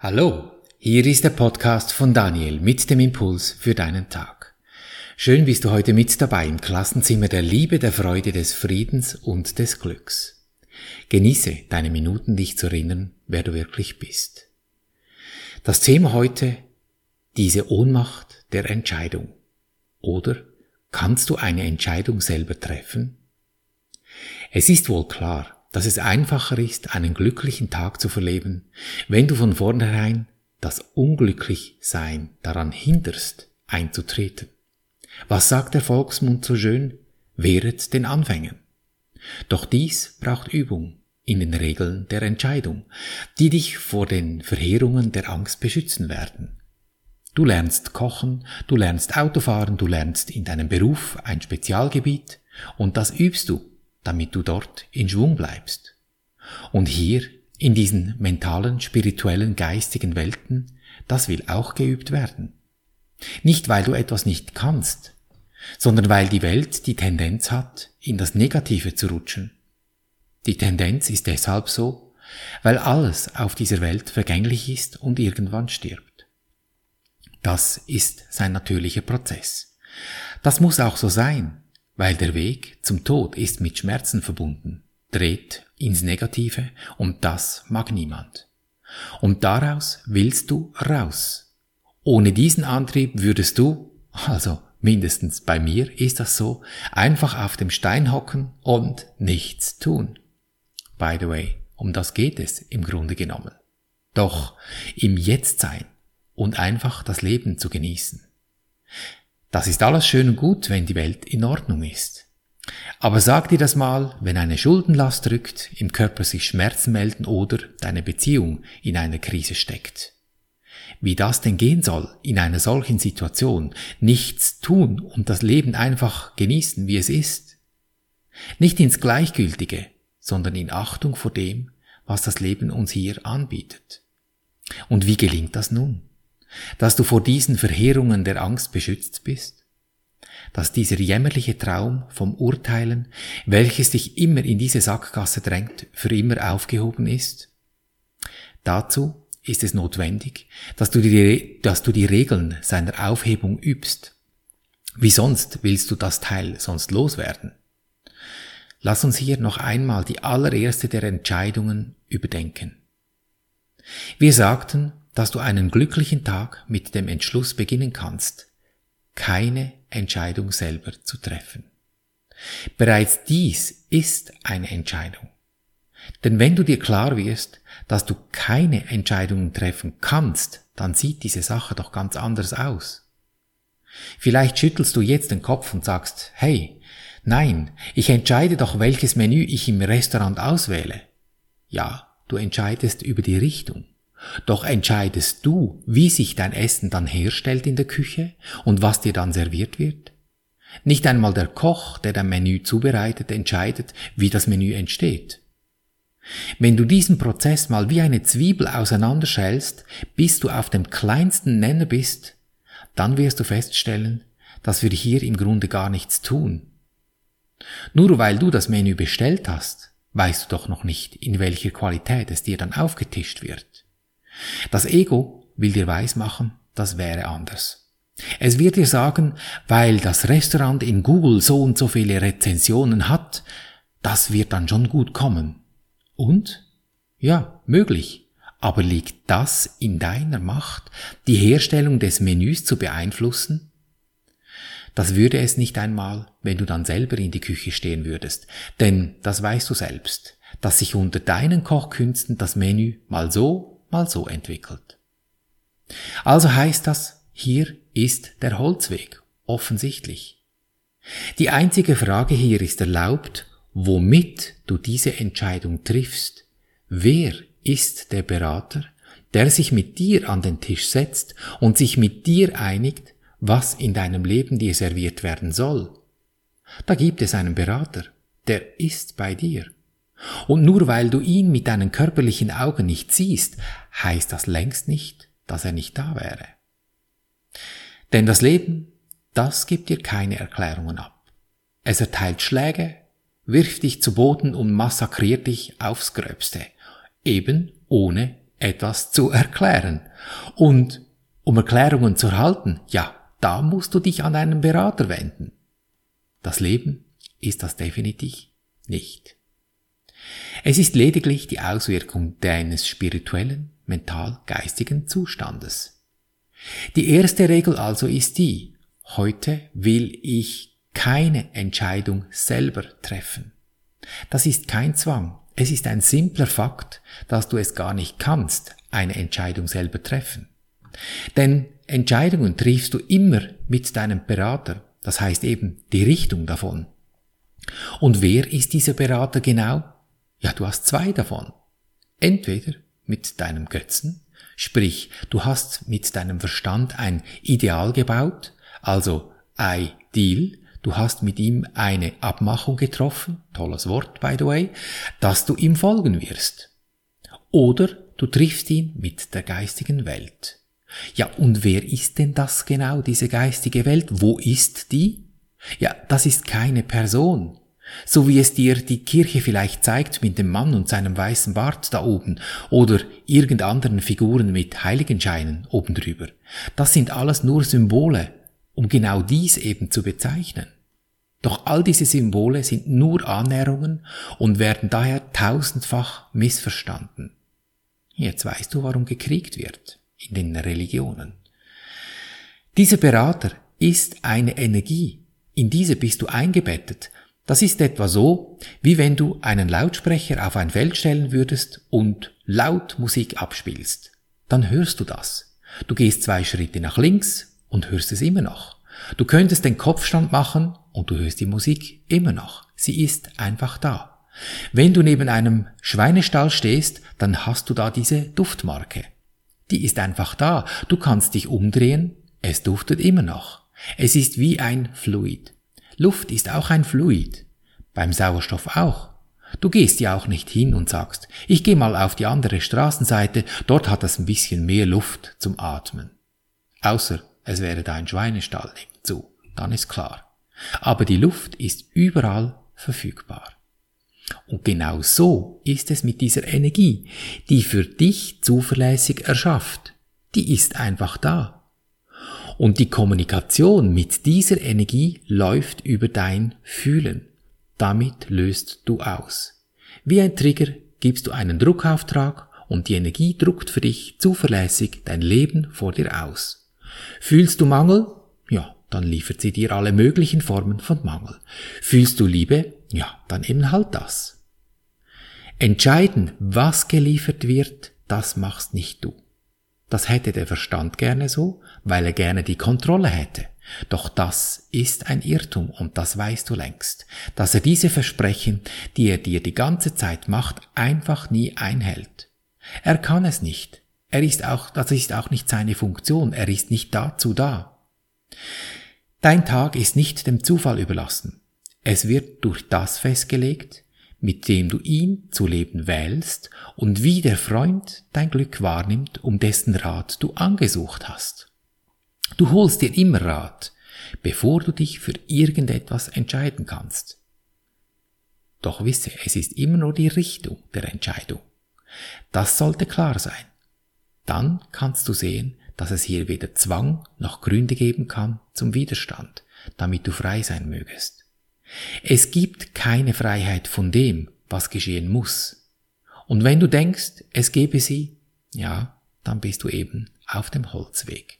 Hallo, hier ist der Podcast von Daniel mit dem Impuls für deinen Tag. Schön bist du heute mit dabei im Klassenzimmer der Liebe, der Freude, des Friedens und des Glücks. Genieße deine Minuten, dich zu erinnern, wer du wirklich bist. Das Thema heute, diese Ohnmacht der Entscheidung. Oder kannst du eine Entscheidung selber treffen? Es ist wohl klar, dass es einfacher ist, einen glücklichen Tag zu verleben, wenn du von vornherein das Unglücklichsein daran hinderst, einzutreten. Was sagt der Volksmund so schön? Wehret den Anfängen. Doch dies braucht Übung in den Regeln der Entscheidung, die dich vor den Verheerungen der Angst beschützen werden. Du lernst kochen, du lernst Autofahren, du lernst in deinem Beruf ein Spezialgebiet und das übst du damit du dort in Schwung bleibst. Und hier, in diesen mentalen, spirituellen, geistigen Welten, das will auch geübt werden. Nicht weil du etwas nicht kannst, sondern weil die Welt die Tendenz hat, in das Negative zu rutschen. Die Tendenz ist deshalb so, weil alles auf dieser Welt vergänglich ist und irgendwann stirbt. Das ist sein natürlicher Prozess. Das muss auch so sein, weil der Weg zum Tod ist mit Schmerzen verbunden, dreht ins Negative und das mag niemand. Und daraus willst du raus. Ohne diesen Antrieb würdest du, also mindestens bei mir ist das so, einfach auf dem Stein hocken und nichts tun. By the way, um das geht es im Grunde genommen. Doch im Jetztsein und einfach das Leben zu genießen. Das ist alles schön und gut, wenn die Welt in Ordnung ist. Aber sag dir das mal, wenn eine Schuldenlast drückt, im Körper sich Schmerzen melden oder deine Beziehung in einer Krise steckt. Wie das denn gehen soll in einer solchen Situation, nichts tun und das Leben einfach genießen, wie es ist. Nicht ins Gleichgültige, sondern in Achtung vor dem, was das Leben uns hier anbietet. Und wie gelingt das nun? Dass du vor diesen Verheerungen der Angst beschützt bist? Dass dieser jämmerliche Traum vom Urteilen, welches dich immer in diese Sackgasse drängt, für immer aufgehoben ist? Dazu ist es notwendig, dass du die, dass du die Regeln seiner Aufhebung übst. Wie sonst willst du das Teil sonst loswerden? Lass uns hier noch einmal die allererste der Entscheidungen überdenken. Wir sagten, dass du einen glücklichen Tag mit dem Entschluss beginnen kannst, keine Entscheidung selber zu treffen. Bereits dies ist eine Entscheidung. Denn wenn du dir klar wirst, dass du keine Entscheidungen treffen kannst, dann sieht diese Sache doch ganz anders aus. Vielleicht schüttelst du jetzt den Kopf und sagst, hey, nein, ich entscheide doch, welches Menü ich im Restaurant auswähle. Ja, du entscheidest über die Richtung. Doch entscheidest du, wie sich dein Essen dann herstellt in der Küche und was dir dann serviert wird? Nicht einmal der Koch, der dein Menü zubereitet, entscheidet, wie das Menü entsteht. Wenn du diesen Prozess mal wie eine Zwiebel auseinanderschälst, bis du auf dem kleinsten Nenner bist, dann wirst du feststellen, dass wir hier im Grunde gar nichts tun. Nur weil du das Menü bestellt hast, weißt du doch noch nicht, in welcher Qualität es dir dann aufgetischt wird. Das Ego will dir weismachen, das wäre anders. Es wird dir sagen, weil das Restaurant in Google so und so viele Rezensionen hat, das wird dann schon gut kommen. Und? Ja, möglich. Aber liegt das in deiner Macht, die Herstellung des Menüs zu beeinflussen? Das würde es nicht einmal, wenn du dann selber in die Küche stehen würdest, denn das weißt du selbst, dass sich unter deinen Kochkünsten das Menü mal so mal so entwickelt. Also heißt das, hier ist der Holzweg, offensichtlich. Die einzige Frage hier ist erlaubt, womit du diese Entscheidung triffst. Wer ist der Berater, der sich mit dir an den Tisch setzt und sich mit dir einigt, was in deinem Leben dir serviert werden soll? Da gibt es einen Berater, der ist bei dir. Und nur weil du ihn mit deinen körperlichen Augen nicht siehst, heißt das längst nicht, dass er nicht da wäre. Denn das Leben, das gibt dir keine Erklärungen ab. Es erteilt Schläge, wirft dich zu Boden und massakriert dich aufs Gröbste, eben ohne etwas zu erklären. Und um Erklärungen zu erhalten, ja, da musst du dich an einen Berater wenden. Das Leben ist das definitiv nicht. Es ist lediglich die Auswirkung deines spirituellen, mental-geistigen Zustandes. Die erste Regel also ist die, heute will ich keine Entscheidung selber treffen. Das ist kein Zwang, es ist ein simpler Fakt, dass du es gar nicht kannst, eine Entscheidung selber treffen. Denn Entscheidungen triffst du immer mit deinem Berater, das heißt eben die Richtung davon. Und wer ist dieser Berater genau? Ja, du hast zwei davon. Entweder mit deinem Götzen, sprich, du hast mit deinem Verstand ein Ideal gebaut, also Ideal, du hast mit ihm eine Abmachung getroffen, tolles Wort by the way, dass du ihm folgen wirst. Oder du triffst ihn mit der geistigen Welt. Ja, und wer ist denn das genau, diese geistige Welt? Wo ist die? Ja, das ist keine Person. So wie es dir die Kirche vielleicht zeigt mit dem Mann und seinem weißen Bart da oben oder irgendeinen Figuren mit Heiligenscheinen oben drüber. Das sind alles nur Symbole, um genau dies eben zu bezeichnen. Doch all diese Symbole sind nur Annäherungen und werden daher tausendfach missverstanden. Jetzt weißt du, warum gekriegt wird in den Religionen. Dieser Berater ist eine Energie, in diese bist du eingebettet. Das ist etwa so, wie wenn du einen Lautsprecher auf ein Feld stellen würdest und laut Musik abspielst. Dann hörst du das. Du gehst zwei Schritte nach links und hörst es immer noch. Du könntest den Kopfstand machen und du hörst die Musik immer noch. Sie ist einfach da. Wenn du neben einem Schweinestall stehst, dann hast du da diese Duftmarke. Die ist einfach da. Du kannst dich umdrehen, es duftet immer noch. Es ist wie ein Fluid. Luft ist auch ein Fluid. Beim Sauerstoff auch. Du gehst ja auch nicht hin und sagst, ich gehe mal auf die andere Straßenseite, dort hat es ein bisschen mehr Luft zum Atmen. Außer es wäre da ein Schweinestall nebenzu, dann ist klar. Aber die Luft ist überall verfügbar. Und genau so ist es mit dieser Energie, die für dich zuverlässig erschafft. Die ist einfach da. Und die Kommunikation mit dieser Energie läuft über dein Fühlen. Damit löst du aus. Wie ein Trigger gibst du einen Druckauftrag und die Energie druckt für dich zuverlässig dein Leben vor dir aus. Fühlst du Mangel? Ja, dann liefert sie dir alle möglichen Formen von Mangel. Fühlst du Liebe? Ja, dann eben halt das. Entscheiden, was geliefert wird, das machst nicht du. Das hätte der Verstand gerne so, weil er gerne die Kontrolle hätte. Doch das ist ein Irrtum und das weißt du längst, dass er diese Versprechen, die er dir die ganze Zeit macht, einfach nie einhält. Er kann es nicht. Er ist auch, das ist auch nicht seine Funktion. Er ist nicht dazu da. Dein Tag ist nicht dem Zufall überlassen. Es wird durch das festgelegt, mit dem du ihn zu leben wählst und wie der Freund dein Glück wahrnimmt, um dessen Rat du angesucht hast. Du holst dir immer Rat, bevor du dich für irgendetwas entscheiden kannst. Doch wisse, es ist immer nur die Richtung der Entscheidung. Das sollte klar sein. Dann kannst du sehen, dass es hier weder Zwang noch Gründe geben kann zum Widerstand, damit du frei sein mögest. Es gibt keine Freiheit von dem, was geschehen muss. Und wenn du denkst, es gebe sie, ja, dann bist du eben auf dem Holzweg.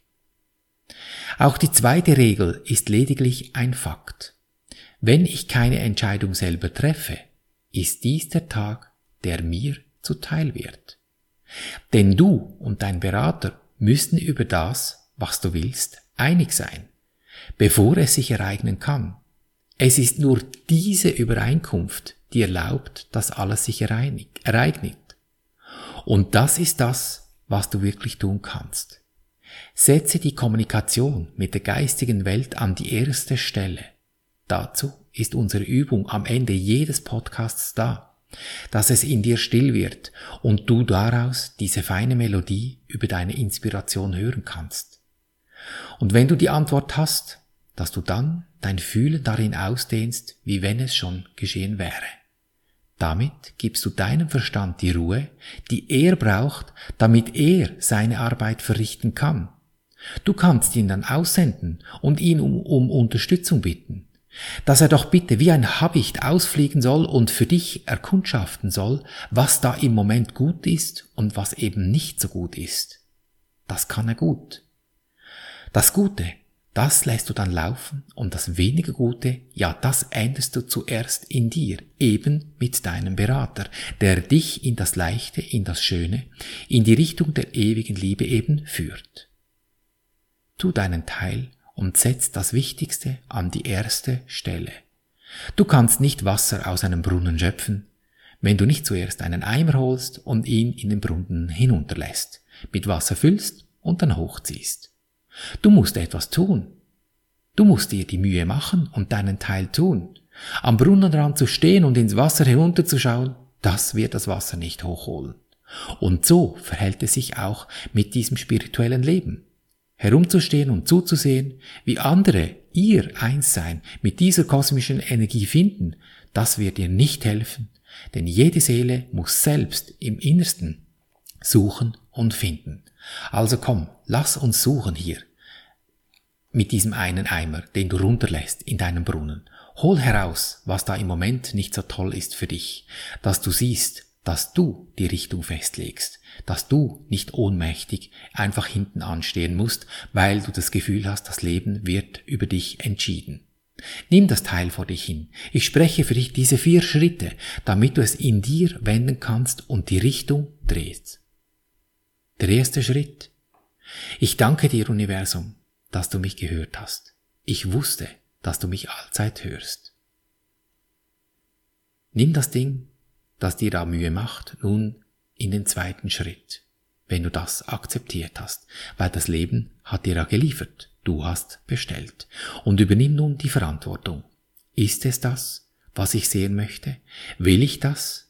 Auch die zweite Regel ist lediglich ein Fakt. Wenn ich keine Entscheidung selber treffe, ist dies der Tag, der mir zuteil wird. Denn du und dein Berater müssen über das, was du willst, einig sein, bevor es sich ereignen kann. Es ist nur diese Übereinkunft, die erlaubt, dass alles sich ereignet. Und das ist das, was du wirklich tun kannst. Setze die Kommunikation mit der geistigen Welt an die erste Stelle. Dazu ist unsere Übung am Ende jedes Podcasts da, dass es in dir still wird und du daraus diese feine Melodie über deine Inspiration hören kannst. Und wenn du die Antwort hast, dass du dann dein Fühlen darin ausdehnst, wie wenn es schon geschehen wäre. Damit gibst du deinem Verstand die Ruhe, die er braucht, damit er seine Arbeit verrichten kann. Du kannst ihn dann aussenden und ihn um, um Unterstützung bitten dass er doch bitte wie ein Habicht ausfliegen soll und für dich erkundschaften soll, was da im Moment gut ist und was eben nicht so gut ist. Das kann er gut. Das Gute, das lässt du dann laufen und das weniger Gute, ja, das änderst du zuerst in dir, eben mit deinem Berater, der dich in das Leichte, in das Schöne, in die Richtung der ewigen Liebe eben führt. Tu deinen Teil und setzt das Wichtigste an die erste Stelle. Du kannst nicht Wasser aus einem Brunnen schöpfen, wenn du nicht zuerst einen Eimer holst und ihn in den Brunnen hinunterlässt, mit Wasser füllst und dann hochziehst. Du musst etwas tun. Du musst dir die Mühe machen und deinen Teil tun. Am Brunnenrand zu stehen und ins Wasser herunterzuschauen, das wird das Wasser nicht hochholen. Und so verhält es sich auch mit diesem spirituellen Leben herumzustehen und zuzusehen, wie andere ihr Einssein mit dieser kosmischen Energie finden, das wird dir nicht helfen, denn jede Seele muss selbst im Innersten suchen und finden. Also komm, lass uns suchen hier mit diesem einen Eimer, den du runterlässt in deinem Brunnen. Hol heraus, was da im Moment nicht so toll ist für dich, dass du siehst, dass du die Richtung festlegst, dass du nicht ohnmächtig einfach hinten anstehen musst, weil du das Gefühl hast, das Leben wird über dich entschieden. Nimm das Teil vor dich hin. Ich spreche für dich diese vier Schritte, damit du es in dir wenden kannst und die Richtung drehst. Der erste Schritt. Ich danke dir, Universum, dass du mich gehört hast. Ich wusste, dass du mich allzeit hörst. Nimm das Ding, das dir da Mühe macht, nun in den zweiten Schritt, wenn du das akzeptiert hast, weil das Leben hat dir ja geliefert, du hast bestellt und übernimm nun die Verantwortung. Ist es das, was ich sehen möchte? Will ich das?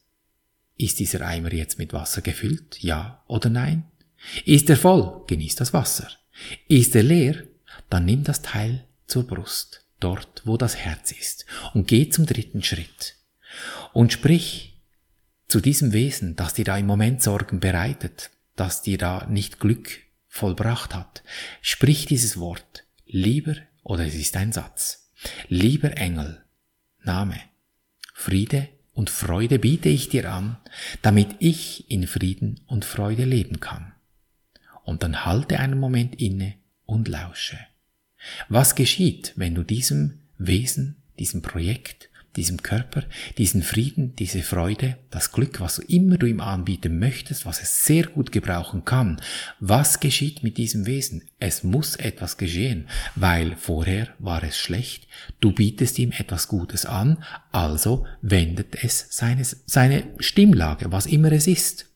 Ist dieser Eimer jetzt mit Wasser gefüllt? Ja oder nein? Ist er voll? Genieß das Wasser. Ist er leer? Dann nimm das Teil zur Brust, dort wo das Herz ist, und geh zum dritten Schritt. Und sprich zu diesem Wesen, das dir da im Moment Sorgen bereitet, das dir da nicht Glück vollbracht hat, sprich dieses Wort, lieber, oder es ist ein Satz, lieber Engel, Name, Friede und Freude biete ich dir an, damit ich in Frieden und Freude leben kann. Und dann halte einen Moment inne und lausche. Was geschieht, wenn du diesem Wesen, diesem Projekt diesem Körper, diesen Frieden, diese Freude, das Glück, was immer du ihm anbieten möchtest, was es sehr gut gebrauchen kann. Was geschieht mit diesem Wesen? Es muss etwas geschehen, weil vorher war es schlecht, du bietest ihm etwas Gutes an, also wendet es seine, seine Stimmlage, was immer es ist.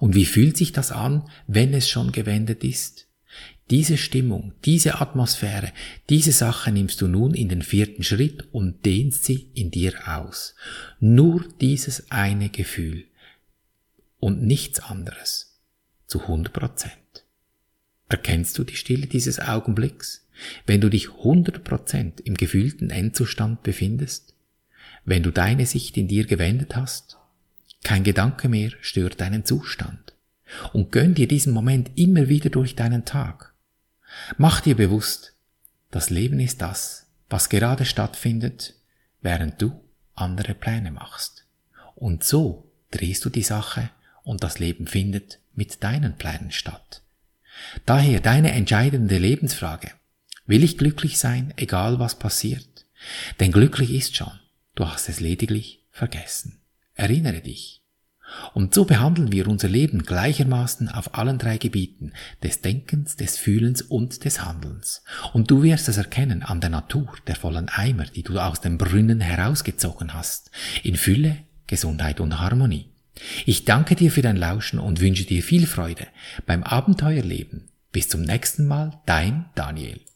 Und wie fühlt sich das an, wenn es schon gewendet ist? Diese Stimmung, diese Atmosphäre, diese Sache nimmst du nun in den vierten Schritt und dehnst sie in dir aus. Nur dieses eine Gefühl und nichts anderes zu 100 Prozent. Erkennst du die Stille dieses Augenblicks, wenn du dich 100 Prozent im gefühlten Endzustand befindest? Wenn du deine Sicht in dir gewendet hast? Kein Gedanke mehr stört deinen Zustand. Und gönn dir diesen Moment immer wieder durch deinen Tag. Mach dir bewusst, das Leben ist das, was gerade stattfindet, während du andere Pläne machst. Und so drehst du die Sache und das Leben findet mit deinen Plänen statt. Daher deine entscheidende Lebensfrage. Will ich glücklich sein, egal was passiert? Denn glücklich ist schon, du hast es lediglich vergessen. Erinnere dich. Und so behandeln wir unser Leben gleichermaßen auf allen drei Gebieten des Denkens, des Fühlens und des Handelns. Und du wirst es erkennen an der Natur der vollen Eimer, die du aus dem Brunnen herausgezogen hast, in Fülle, Gesundheit und Harmonie. Ich danke dir für dein Lauschen und wünsche dir viel Freude beim Abenteuerleben. Bis zum nächsten Mal, dein Daniel.